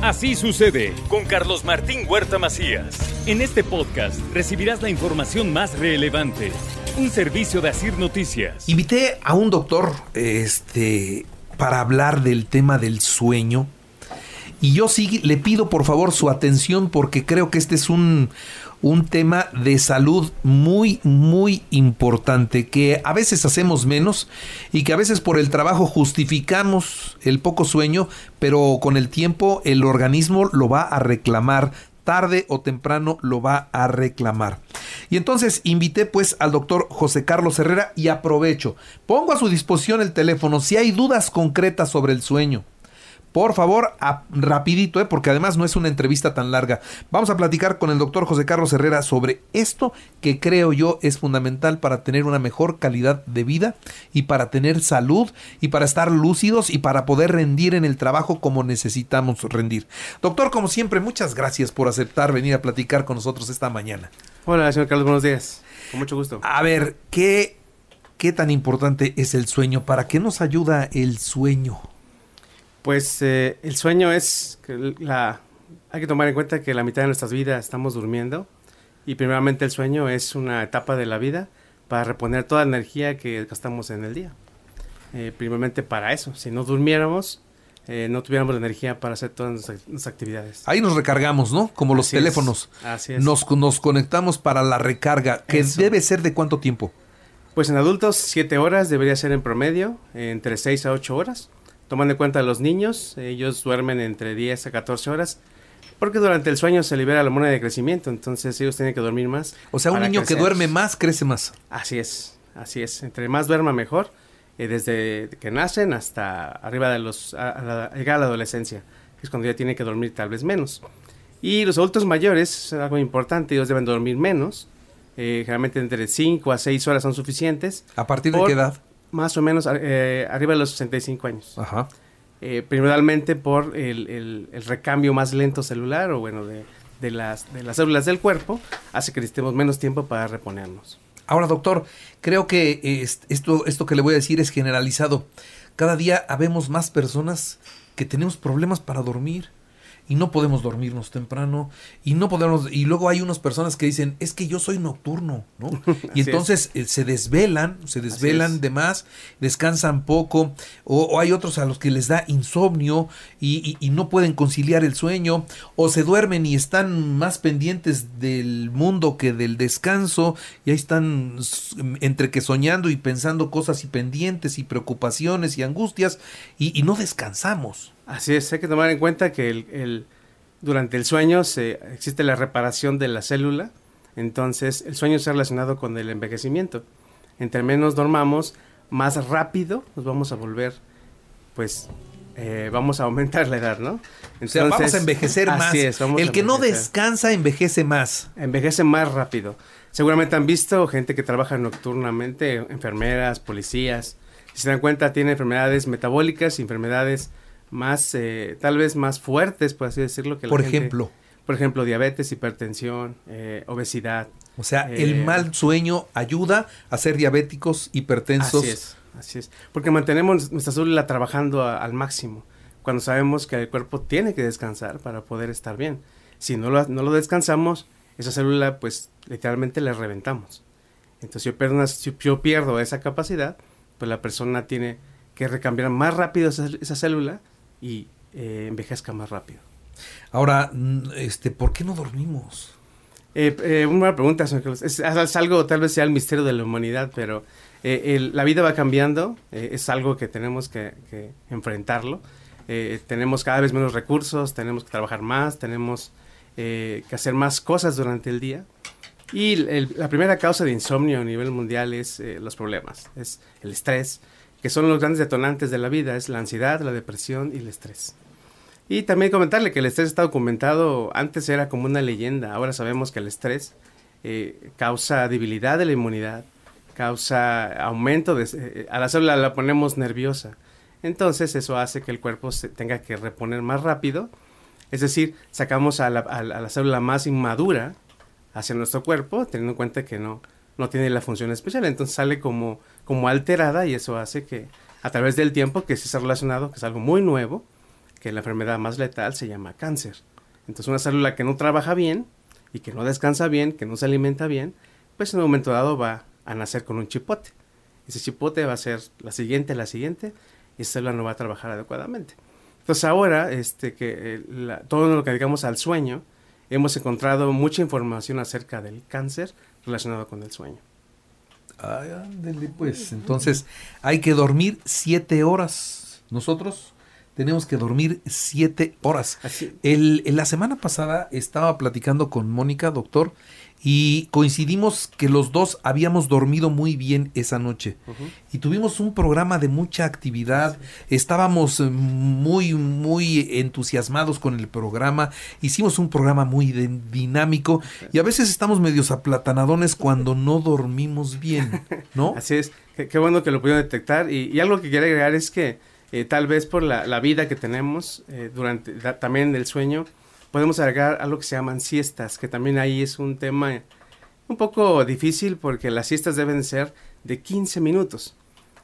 Así sucede con Carlos Martín Huerta Macías. En este podcast recibirás la información más relevante. Un servicio de Asir Noticias. Invité a un doctor este, para hablar del tema del sueño. Y yo sí le pido por favor su atención porque creo que este es un, un tema de salud muy, muy importante, que a veces hacemos menos y que a veces por el trabajo justificamos el poco sueño, pero con el tiempo el organismo lo va a reclamar tarde o temprano lo va a reclamar. Y entonces invité pues al doctor José Carlos Herrera y aprovecho, pongo a su disposición el teléfono si hay dudas concretas sobre el sueño por favor, rapidito, ¿eh? porque además no es una entrevista tan larga. Vamos a platicar con el doctor José Carlos Herrera sobre esto que creo yo es fundamental para tener una mejor calidad de vida y para tener salud y para estar lúcidos y para poder rendir en el trabajo como necesitamos rendir. Doctor, como siempre, muchas gracias por aceptar venir a platicar con nosotros esta mañana. Hola, señor Carlos, buenos días. Con mucho gusto. A ver, ¿qué, qué tan importante es el sueño? ¿Para qué nos ayuda el sueño? Pues eh, el sueño es que la hay que tomar en cuenta que la mitad de nuestras vidas estamos durmiendo y primeramente el sueño es una etapa de la vida para reponer toda la energía que gastamos en el día. Eh, primeramente para eso, si no durmiéramos, eh, no tuviéramos la energía para hacer todas nuestras, actividades. Ahí nos recargamos, ¿no? Como los teléfonos. Así es. Nos, nos, conectamos para la recarga, que debe ser de cuánto tiempo. Pues en adultos, 7 horas debería ser en promedio, entre 6 a 8 horas tomando en cuenta a los niños, ellos duermen entre 10 a 14 horas, porque durante el sueño se libera la hormona de crecimiento, entonces ellos tienen que dormir más. O sea, un niño que duerme más crece más. Así es, así es. Entre más duerma mejor, eh, desde que nacen hasta arriba de los, a, llegar a la adolescencia, que es cuando ya tienen que dormir tal vez menos. Y los adultos mayores, es algo importante, ellos deben dormir menos. Eh, generalmente entre 5 a 6 horas son suficientes. ¿A partir de qué edad? Más o menos eh, arriba de los 65 años. Ajá. Eh, primordialmente por el, el, recambio más lento celular o bueno, de, de, las, de las células del cuerpo, hace que necesitemos menos tiempo para reponernos. Ahora, doctor, creo que esto, esto que le voy a decir es generalizado. Cada día habemos más personas que tenemos problemas para dormir y no podemos dormirnos temprano y no podemos y luego hay unas personas que dicen es que yo soy nocturno no y entonces eh, se desvelan se desvelan de más descansan poco o, hay otros a los que les da insomnio y, no pueden conciliar el sueño o se duermen y están más pendientes del mundo que del descanso y ahí están entre que soñando y pensando cosas y pendientes y preocupaciones y angustias y no descansamos Así es, hay que tomar en cuenta que el, durante el sueño se, existe la reparación de la célula, entonces el sueño está relacionado con el envejecimiento. Entre menos dormamos, más rápido nos vamos a volver, pues eh, vamos a aumentar la edad, ¿no? Entonces, vamos a envejecer más. Es, el que no descansa envejece más. Envejece más rápido. Seguramente han visto gente que trabaja nocturnamente, enfermeras, policías. Si se dan cuenta, tiene enfermedades metabólicas, enfermedades más, eh, tal vez más fuertes, por así decirlo. Que por ejemplo. Por ejemplo, diabetes, hipertensión, eh, obesidad. O sea, el eh, mal sueño ayuda a ser diabéticos, hipertensos. Así es, así es. Porque mantenemos nuestra célula trabajando al máximo, cuando sabemos que el cuerpo tiene que descansar para poder estar bien. Si no lo, no lo descansamos, esa célula, pues, literalmente la reventamos. Entonces, yo pierdo, si yo pierdo esa capacidad, pues la persona tiene que recambiar más rápido esa célula y eh, envejezca más rápido. Ahora, este, ¿por qué no dormimos? Eh, eh, una buena pregunta, es, es, algo, tal vez sea el misterio de la humanidad, pero la vida va cambiando, es algo que tenemos que, enfrentarlo. tenemos cada vez menos recursos, tenemos que trabajar más, tenemos que hacer más cosas durante el día. Y la primera causa de insomnio a nivel mundial es los problemas, es el estrés, que son los grandes detonantes de la vida, es la ansiedad, la depresión y el estrés. Y también comentarle que el estrés está documentado, antes era como una leyenda, ahora sabemos que el estrés eh, causa debilidad de la inmunidad, causa aumento de... Eh, a la célula la ponemos nerviosa. Entonces eso hace que el cuerpo se tenga que reponer más rápido. Es decir, sacamos a la, a la célula más inmadura hacia nuestro cuerpo, teniendo en cuenta que no, no tiene la función especial. Entonces sale como como alterada y eso hace que a través del tiempo que se está relacionado, que es algo muy nuevo, que la enfermedad más letal se llama cáncer. Entonces una célula que no trabaja bien y que no descansa bien, que no se alimenta bien, pues en un momento dado va a nacer con un chipote. Ese chipote va a ser la siguiente, la siguiente, y esa célula no va a trabajar adecuadamente. Entonces ahora, este, que eh, todo lo que digamos al sueño, hemos encontrado mucha información acerca del cáncer relacionado con el sueño. Ay, pues. Entonces, hay que dormir siete horas. Nosotros tenemos que dormir siete horas. El, en la semana pasada estaba platicando con Mónica, doctor, y coincidimos que los dos habíamos dormido muy bien esa noche. Y tuvimos un programa de mucha actividad, estábamos eh, muy muy entusiasmados con el programa, hicimos un programa muy dinámico. Y a veces estamos medios aplatanadones cuando no dormimos bien, ¿no? Así es, qué, bueno que lo pudieron detectar. Y, algo que quiero agregar es que eh, tal vez por la, vida que tenemos eh, durante también el sueño, podemos agregar algo que se llaman siestas, que también ahí es un tema un poco difícil porque las siestas deben ser de 15 minutos.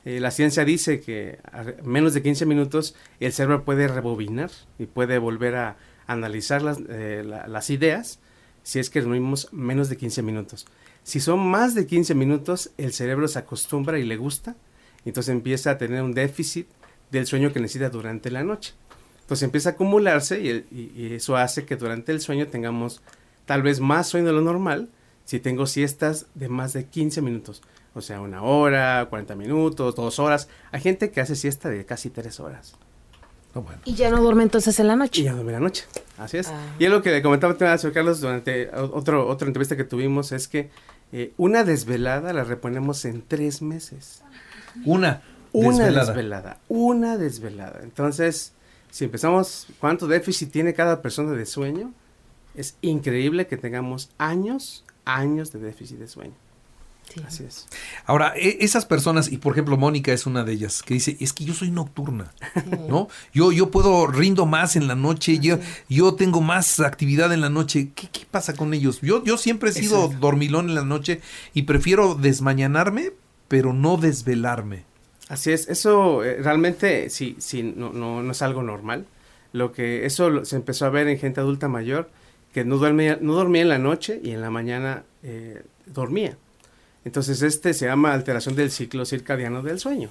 Eh, la ciencia dice que a menos de 15 minutos el cerebro puede rebobinar y puede volver a analizar las, eh, las ideas si es que dormimos menos de 15 minutos. Si son más de 15 minutos, el cerebro se acostumbra y le gusta, entonces empieza a tener un déficit del sueño que necesita durante la noche. Entonces empieza a acumularse y, eso hace que durante el sueño tengamos tal vez más sueño de lo normal si tengo siestas de más de 15 minutos. O sea, una hora, 40 minutos, dos horas. Hay gente que hace siesta de casi tres horas. Oh, y ya no duerme entonces en la noche. Y ya duerme en la noche, así es. Ah. Y es lo que le comentaba a señor Carlos durante otro, otra entrevista que tuvimos, es que eh, una desvelada la reponemos en tres meses. Una. Una desvelada. Una desvelada. Entonces, si empezamos, ¿cuánto déficit tiene cada persona de sueño? Es increíble que tengamos años, años de déficit de sueño. Así es. Ahora, e, esas personas, y por ejemplo Mónica es una de ellas, que dice, es que yo soy nocturna, ¿no? Yo, yo puedo, rindo más en la noche, yo, yo tengo más actividad en la noche. ¿Qué, qué pasa con ellos? Yo, yo siempre he sido dormilón en la noche y prefiero desmañanarme, pero no desvelarme. Así es, eso eh, realmente sí, sí, no, no, no, es algo normal. Lo que eso se empezó a ver en gente adulta mayor que no dormía, no dormía en la noche y en la mañana eh, dormía. Entonces este se llama alteración del ciclo circadiano del sueño.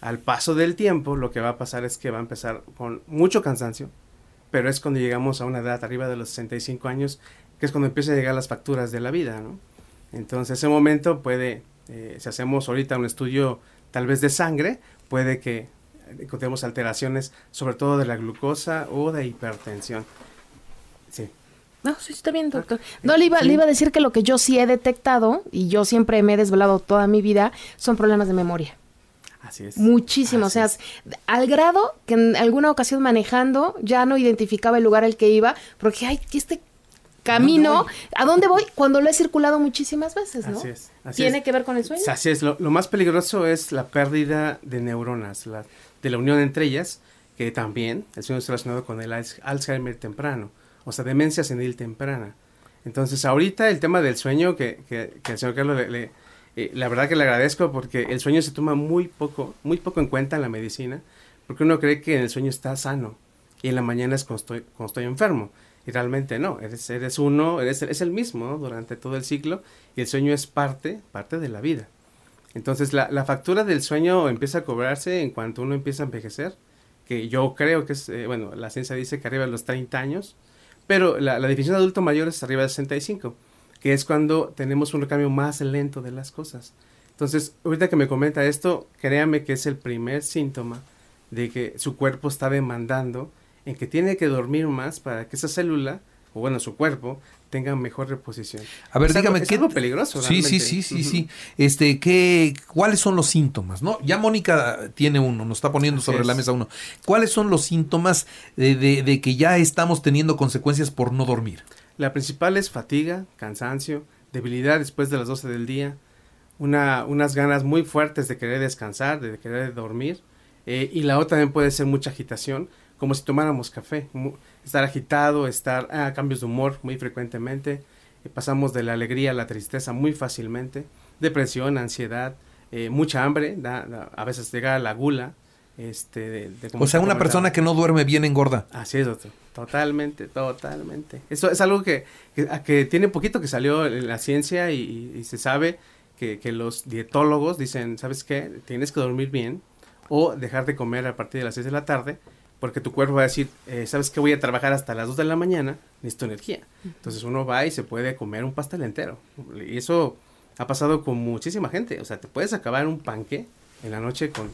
Al paso del tiempo lo que va a pasar es que va a empezar con mucho cansancio, pero es cuando llegamos a una edad arriba de los 65 años, que es cuando empiezan a llegar las facturas de la vida, ¿no? Entonces ese momento puede, eh, si hacemos ahorita un estudio tal vez de sangre, puede que encontremos alteraciones, sobre todo de la glucosa o de hipertensión. Sí. No, sí, está bien, doctor. No, le iba, le iba a decir que lo que yo sí he detectado, y yo siempre me he desvelado toda mi vida, son problemas de memoria. Así es. Muchísimo, o sea, al grado que en alguna ocasión manejando ya no identificaba el lugar al que iba, porque, ay, este camino, ¿a dónde voy? Cuando lo he circulado muchísimas veces, ¿no? Así es. ¿Tiene que ver con el sueño? Así es, lo, más peligroso es la pérdida de neuronas, la, de la unión entre ellas, que también el sueño está relacionado con el Alzheimer temprano, o sea, demencia senil temprana. Entonces, ahorita el tema del sueño, que, que, el señor Carlos le, eh, la verdad que le agradezco porque el sueño se toma muy poco, muy poco en cuenta en la medicina, porque uno cree que en el sueño está sano y en la mañana es cuando estoy, cuando estoy enfermo. Y realmente no, eres, eres uno, eres, es el mismo durante todo el ciclo y el sueño es parte, parte de la vida. Entonces la, la, factura del sueño empieza a cobrarse en cuanto uno empieza a envejecer, que yo creo que es, eh, bueno, la ciencia dice que arriba de los 30 años, pero la, la, definición de adulto mayor es arriba de 65, que es cuando tenemos un recambio más lento de las cosas. Entonces, ahorita que me comenta esto, créame que es el primer síntoma de que su cuerpo está demandando en que tiene que dormir más para que esa célula, o bueno, su cuerpo, tenga mejor reposición. A ver, dígame, ¿qué? Es algo peligroso. Sí, sí, sí, sí, sí. Este, ¿qué, ¿cuáles son los síntomas? No, ya Mónica tiene uno, nos está poniendo sobre la mesa uno. ¿Cuáles son los síntomas de, de, que ya estamos teniendo consecuencias por no dormir? La principal es fatiga, cansancio, debilidad después de las 12 del día, una, unas ganas muy fuertes de querer descansar, de querer dormir, eh, y la otra también puede ser mucha agitación, como si tomáramos café, estar agitado, estar a ah, cambios de humor muy frecuentemente, eh, pasamos de la alegría a la tristeza muy fácilmente, depresión, ansiedad, eh, mucha hambre, a veces llega a la gula, Este, o sea, una persona que no duerme bien engorda. Así es, doctor. Totalmente, totalmente. Eso es algo que, que, tiene poquito que salió en la ciencia y, se sabe que, que, los dietólogos dicen, ¿sabes qué? Tienes que dormir bien o dejar de comer a partir de las 6 de la tarde porque tu cuerpo va a decir, eh, ¿sabes qué? Voy a trabajar hasta las 2 de la mañana, necesito energía. Entonces uno va y se puede comer un pastel entero. Y eso ha pasado con muchísima gente. O sea, te puedes acabar un panque en la noche con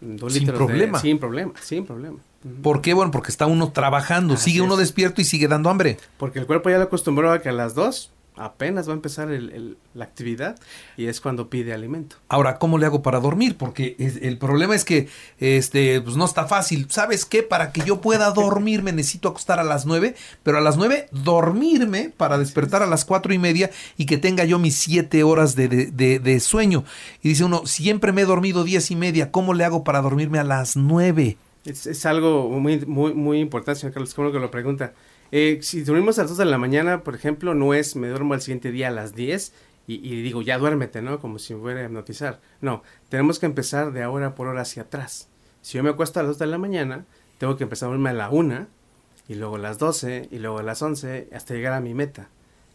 dos sin litros problema. sin problema, sin problema. ¿Por qué? Bueno, porque está uno trabajando, sigue uno despierto y sigue dando hambre. Porque el cuerpo ya lo acostumbró a que a las 2 apenas va a empezar la actividad y es cuando pide alimento. Ahora, ¿cómo le hago para dormir? Porque el problema es que este, pues no está fácil. ¿Sabes qué? Para que yo pueda dormir me necesito acostar a las nueve, pero a las nueve dormirme para despertar a las cuatro y media y que tenga yo mis siete horas de, de, sueño. Y dice uno, siempre me he dormido diez y media, ¿cómo le hago para dormirme a las nueve? Es, es algo muy, muy, muy importante, señor Carlos, como que lo pregunta. Eh, si dormimos a las 2 de la mañana, por ejemplo, no es me duermo al siguiente día a las 10 y, digo, ya duérmete, ¿no? Como si fuera a hipnotizar. No, tenemos que empezar de ahora por hora hacia atrás. Si yo me acuesto a las 2 de la mañana, tengo que empezar a dormirme a la 1 y luego a las 12 y luego a las 11 hasta llegar a mi meta,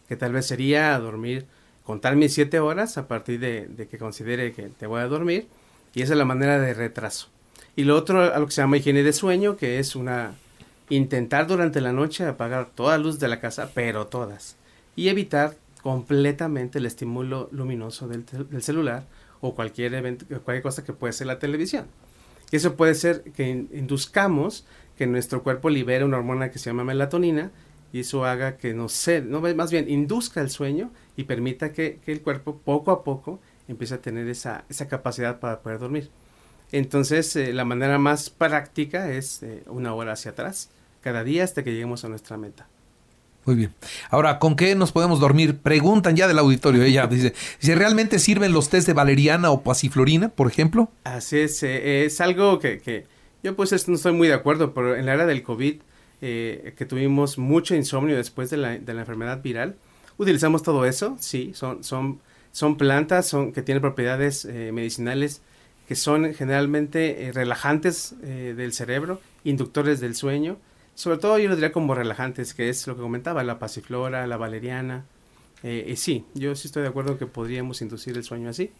que tal vez sería dormir, contar mis 7 horas a partir de, de que considere que te voy a dormir y esa es la manera de retraso. Y lo otro, a lo que se llama higiene de sueño, que es una intentar durante la noche apagar toda la luz de la casa, pero todas, y evitar completamente el estímulo luminoso del, celular o cualquier cosa que puede ser la televisión. Y eso puede ser que induzcamos que nuestro cuerpo libere una hormona que se llama melatonina y eso haga que no sé, no, más bien induzca el sueño y permita que, el cuerpo poco a poco empiece a tener esa, esa capacidad para poder dormir. Entonces, eh, la manera más práctica es eh, una hora hacia atrás cada día hasta que lleguemos a nuestra meta. Muy bien. Ahora, ¿con qué nos podemos dormir? Preguntan ya del auditorio. Ella dice, si realmente sirven los test de valeriana o pasiflorina, por ejemplo. Así es, eh, es algo que, yo pues no estoy muy de acuerdo, pero en la era del COVID, eh, que tuvimos mucho insomnio después de la, enfermedad viral, utilizamos todo eso, sí, son, son, son plantas son, que tienen propiedades eh, medicinales que son generalmente relajantes del cerebro, inductores del sueño, sobre todo yo lo diría como relajantes, que es lo que comentaba, la pasiflora, la valeriana. Eh, sí, yo sí estoy de acuerdo que podríamos inducir el sueño así.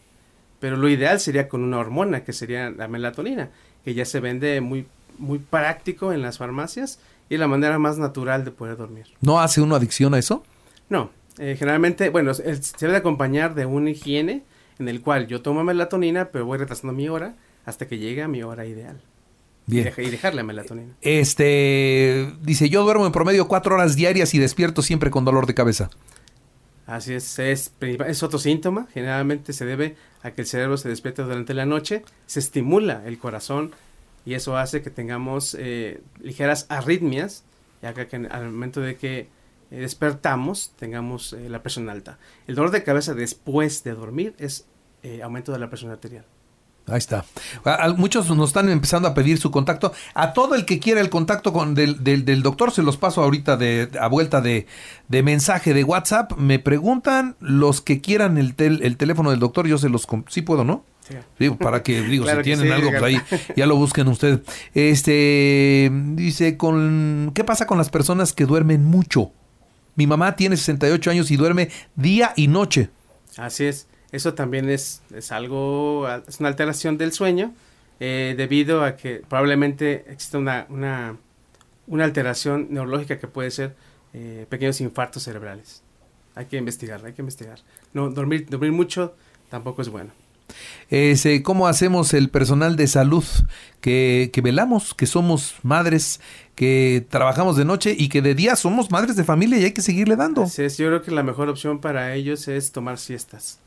Pero lo ideal sería con una hormona, que sería la melatonina, que ya se vende muy, muy práctico en las farmacias y la manera más natural de poder dormir. ¿No hace uno adicción a eso? No, eh, generalmente, bueno, se debe acompañar de una higiene en el cual yo tomo melatonina, pero voy retrasando mi hora hasta que llegue a mi hora ideal. Bien. Y dejarle melatonina. Este, dice, yo duermo en promedio cuatro horas diarias y despierto siempre con dolor de cabeza. Así es, es, es otro síntoma. Generalmente se debe a que el cerebro se despierta durante la noche, se estimula el corazón y eso hace que tengamos eh, ligeras arritmias, ya que al momento de que eh, despertamos tengamos eh, la presión alta. El dolor de cabeza después de dormir es aumento de la presión arterial. Ahí está. muchos nos están empezando a pedir su contacto. A todo el que quiera el contacto con del, del, doctor, se los paso ahorita de, a vuelta de, de, mensaje de WhatsApp. Me preguntan los que quieran el, el teléfono del doctor, yo se los... Sí puedo, ¿no? Sí. para que, digo, si tienen algo, pues ahí ya lo busquen ustedes. Este, dice, con, ¿qué pasa con las personas que duermen mucho? Mi mamá tiene 68 años y duerme día y noche. Así es. Eso también es, es algo, es una alteración del sueño eh, debido a que probablemente existe una, una, una alteración neurológica que puede ser eh, pequeños infartos cerebrales. Hay que investigar, hay que investigar. No, dormir, dormir mucho tampoco es bueno. Ese, ¿Cómo hacemos el personal de salud que, que, velamos, que somos madres, que trabajamos de noche y que de día somos madres de familia y hay que seguirle dando? Así es, yo creo que la mejor opción para ellos es tomar siestas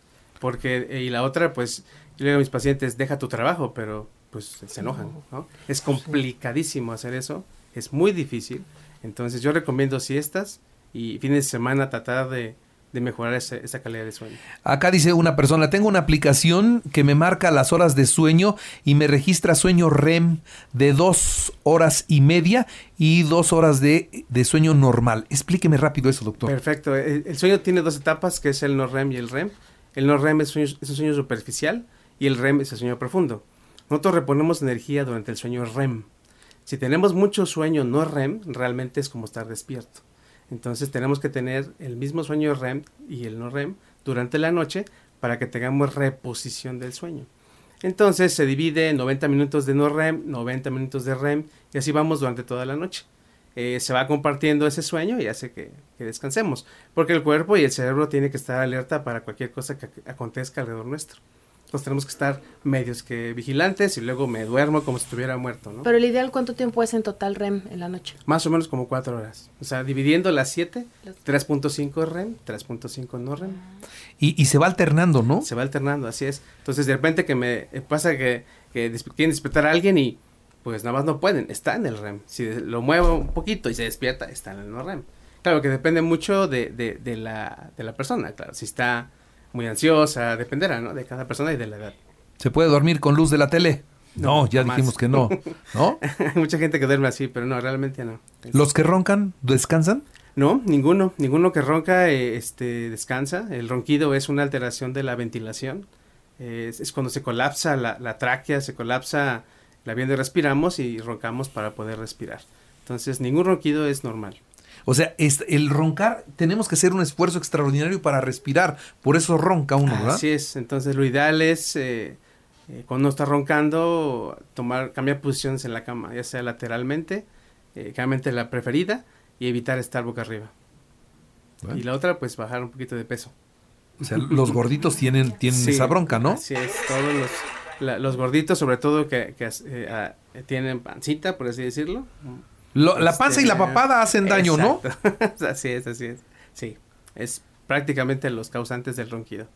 porque y la otra pues yo le digo a mis pacientes deja tu trabajo pero pues se enojan ¿no? es complicadísimo hacer eso es muy difícil entonces yo recomiendo siestas y fines de semana tratar de, mejorar esa, calidad de sueño. Acá dice una persona, tengo una aplicación que me marca las horas de sueño y me registra sueño REM de dos horas y media y dos horas de, sueño normal. Explíqueme rápido eso, doctor. Perfecto. El, el, sueño tiene dos etapas, que es el no REM y el REM. El no REM es, un sueño superficial y el REM es el sueño profundo. nosotros reponemos energía durante el sueño REM. Si tenemos mucho sueño no REM, realmente es como estar despierto. Entonces tenemos que tener el mismo sueño REM y el no REM durante la noche para que tengamos reposición del sueño. Entonces se divide en 90 minutos de no REM, 90 minutos de REM y así vamos durante toda la noche. Eh, se va compartiendo ese sueño y hace que, que, descansemos, porque el cuerpo y el cerebro tienen que estar alerta para cualquier cosa que acontezca alrededor nuestro. Entonces tenemos que estar medios que vigilantes y luego me duermo como si estuviera muerto, ¿no? Pero el ideal, ¿cuánto tiempo es en total REM en la noche? Más o menos como cuatro horas. O sea, dividiendo las siete, 3.5 REM, 3.5 no REM. Y, y, se va alternando, ¿no? Se va alternando, así es. Entonces de repente que me pasa que, que quieren despertar a alguien y pues nada más no pueden, está en el REM. Si lo muevo un poquito y se despierta, está en el no REM. Claro que depende mucho de, de, de, la, de la persona, claro. Si está muy ansiosa, dependerá, ¿no? De cada persona y de la edad. ¿Se puede dormir con luz de la tele? No, ya dijimos que no, ¿no? Hay mucha gente que duerme así, pero no, realmente no. ¿Los que roncan descansan? No, ninguno. Ninguno que ronca eh, este, descansa. El ronquido es una alteración de la ventilación. Es, es cuando se colapsa la, la, tráquea, se colapsa la vía donde respiramos y roncamos para poder respirar. Entonces, ningún ronquido es normal. O sea, el roncar, tenemos que hacer un esfuerzo extraordinario para respirar. Por eso ronca uno, ¿verdad? Así es. Entonces, lo ideal es, eh, eh, cuando está roncando, tomar, cambiar posiciones en la cama, ya sea lateralmente, eh, claramente la preferida, y evitar estar boca arriba. Bueno. Y la otra, pues bajar un poquito de peso. O sea, los gorditos tienen, tienen sí, esa bronca, ¿no? Así es. Todos los, la, los gorditos, sobre todo que, que eh, tienen pancita, por así decirlo, lo, la panza este, y la papada hacen daño, exacto. ¿no? así es, así es. Sí, es prácticamente los causantes del ronquido.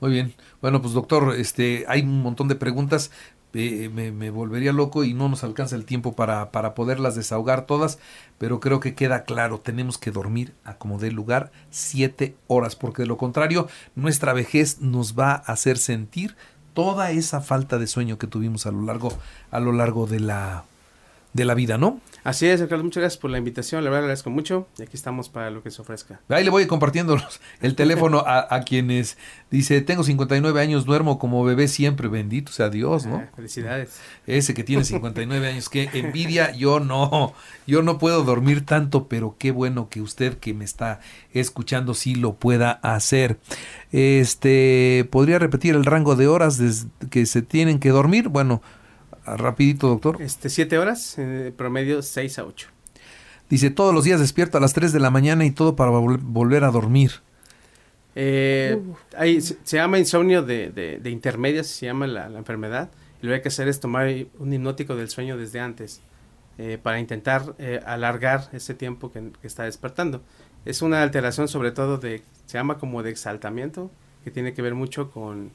Muy bien. Bueno, pues doctor, este, hay un montón de preguntas. Eh, me, me, volvería loco y no nos alcanza el tiempo para, para poderlas desahogar todas, pero creo que queda claro, tenemos que dormir a como dé lugar siete horas, porque de lo contrario, nuestra vejez nos va a hacer sentir toda esa falta de sueño que tuvimos a lo largo, a lo largo de la, de la vida, ¿no? Así es, Carlos, muchas gracias por la invitación, la verdad agradezco mucho y aquí estamos para lo que se ofrezca. Ahí le voy compartiendo el teléfono a, a, quienes dice, tengo 59 años, duermo como bebé siempre, bendito sea Dios, ¿no? Ah, felicidades. Ese que tiene 59 años, qué envidia, yo no, yo no puedo dormir tanto, pero qué bueno que usted que me está escuchando sí lo pueda hacer. Este, ¿podría repetir el rango de horas que se tienen que dormir? Bueno, rapidito, doctor. Este, siete horas, eh, promedio 6 a 8. Dice, todos los días despierto a las 3 de la mañana y todo para vol volver a dormir. Eh, hay, se, se, llama insomnio de, de, de intermedias, se llama la, la, enfermedad. Y lo que hay que hacer es tomar un hipnótico del sueño desde antes eh, para intentar eh, alargar ese tiempo que, que, está despertando. Es una alteración sobre todo de, se llama como de exaltamiento, que tiene que ver mucho con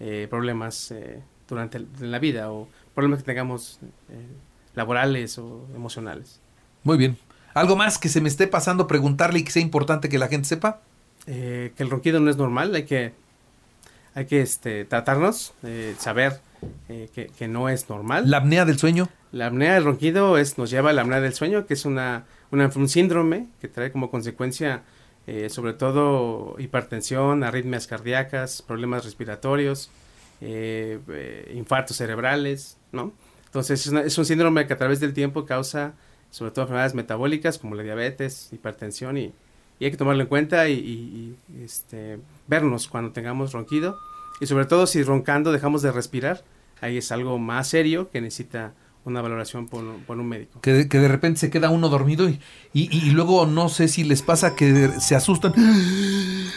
eh, problemas durante el, la vida o problemas que tengamos eh, laborales o emocionales. Muy bien. ¿Algo más que se me esté pasando preguntarle y que sea importante que la gente sepa? Eh, que el ronquido no es normal, hay que, hay que este, tratarnos, eh, saber que, que, no es normal. ¿La apnea del sueño? La apnea del ronquido es, nos lleva a la apnea del sueño, que es una, una un síndrome que trae como consecuencia sobre todo hipertensión, arritmias cardíacas, problemas respiratorios, eh, eh, infartos cerebrales, ¿no? Entonces es, una, es, un síndrome que a través del tiempo causa sobre todo enfermedades metabólicas como la diabetes, hipertensión y, y hay que tomarlo en cuenta y, y, y, este, vernos cuando tengamos ronquido y sobre todo si roncando dejamos de respirar, ahí es algo más serio que necesita una valoración por, por un médico. Que de, que de, repente se queda uno dormido y, y, y, luego no sé si les pasa que se asustan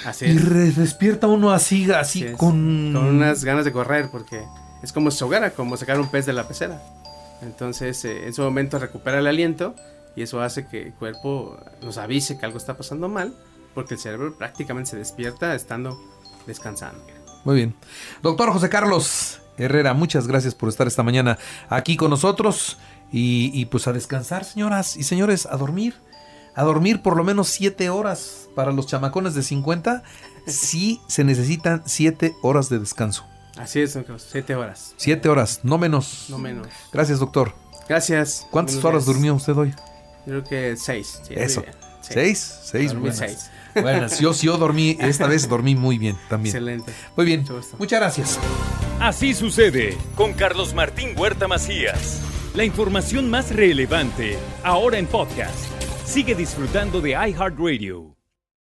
así y despierta uno así, así, así con... con unas ganas de correr porque es como si se ahogara, como sacar un pez de la pecera. Entonces eh, en ese momento recupera el aliento y eso hace que el cuerpo nos avise que algo está pasando mal porque el cerebro prácticamente se despierta estando descansando. Muy bien. Doctor José Carlos, Herrera, muchas gracias por estar esta mañana aquí con nosotros y, y, pues a descansar, señoras y señores, a dormir, a dormir por lo menos siete horas para los chamacones de 50, sí se necesitan siete horas de descanso. Así es, doctor, siete horas. Siete horas, no menos. No menos. Gracias, doctor. Gracias. ¿Cuántas Buenos horas días. durmió usted hoy? Creo que seis. Sí, Eso. ¿Seis? Seis, buenas. seis. Buenas, yo, yo dormí, esta vez dormí muy bien también. Excelente. Muy bien, muchas gracias. Así sucede con Carlos Martín Huerta Macías. La información más relevante ahora en podcast. Sigue disfrutando de iHeartRadio.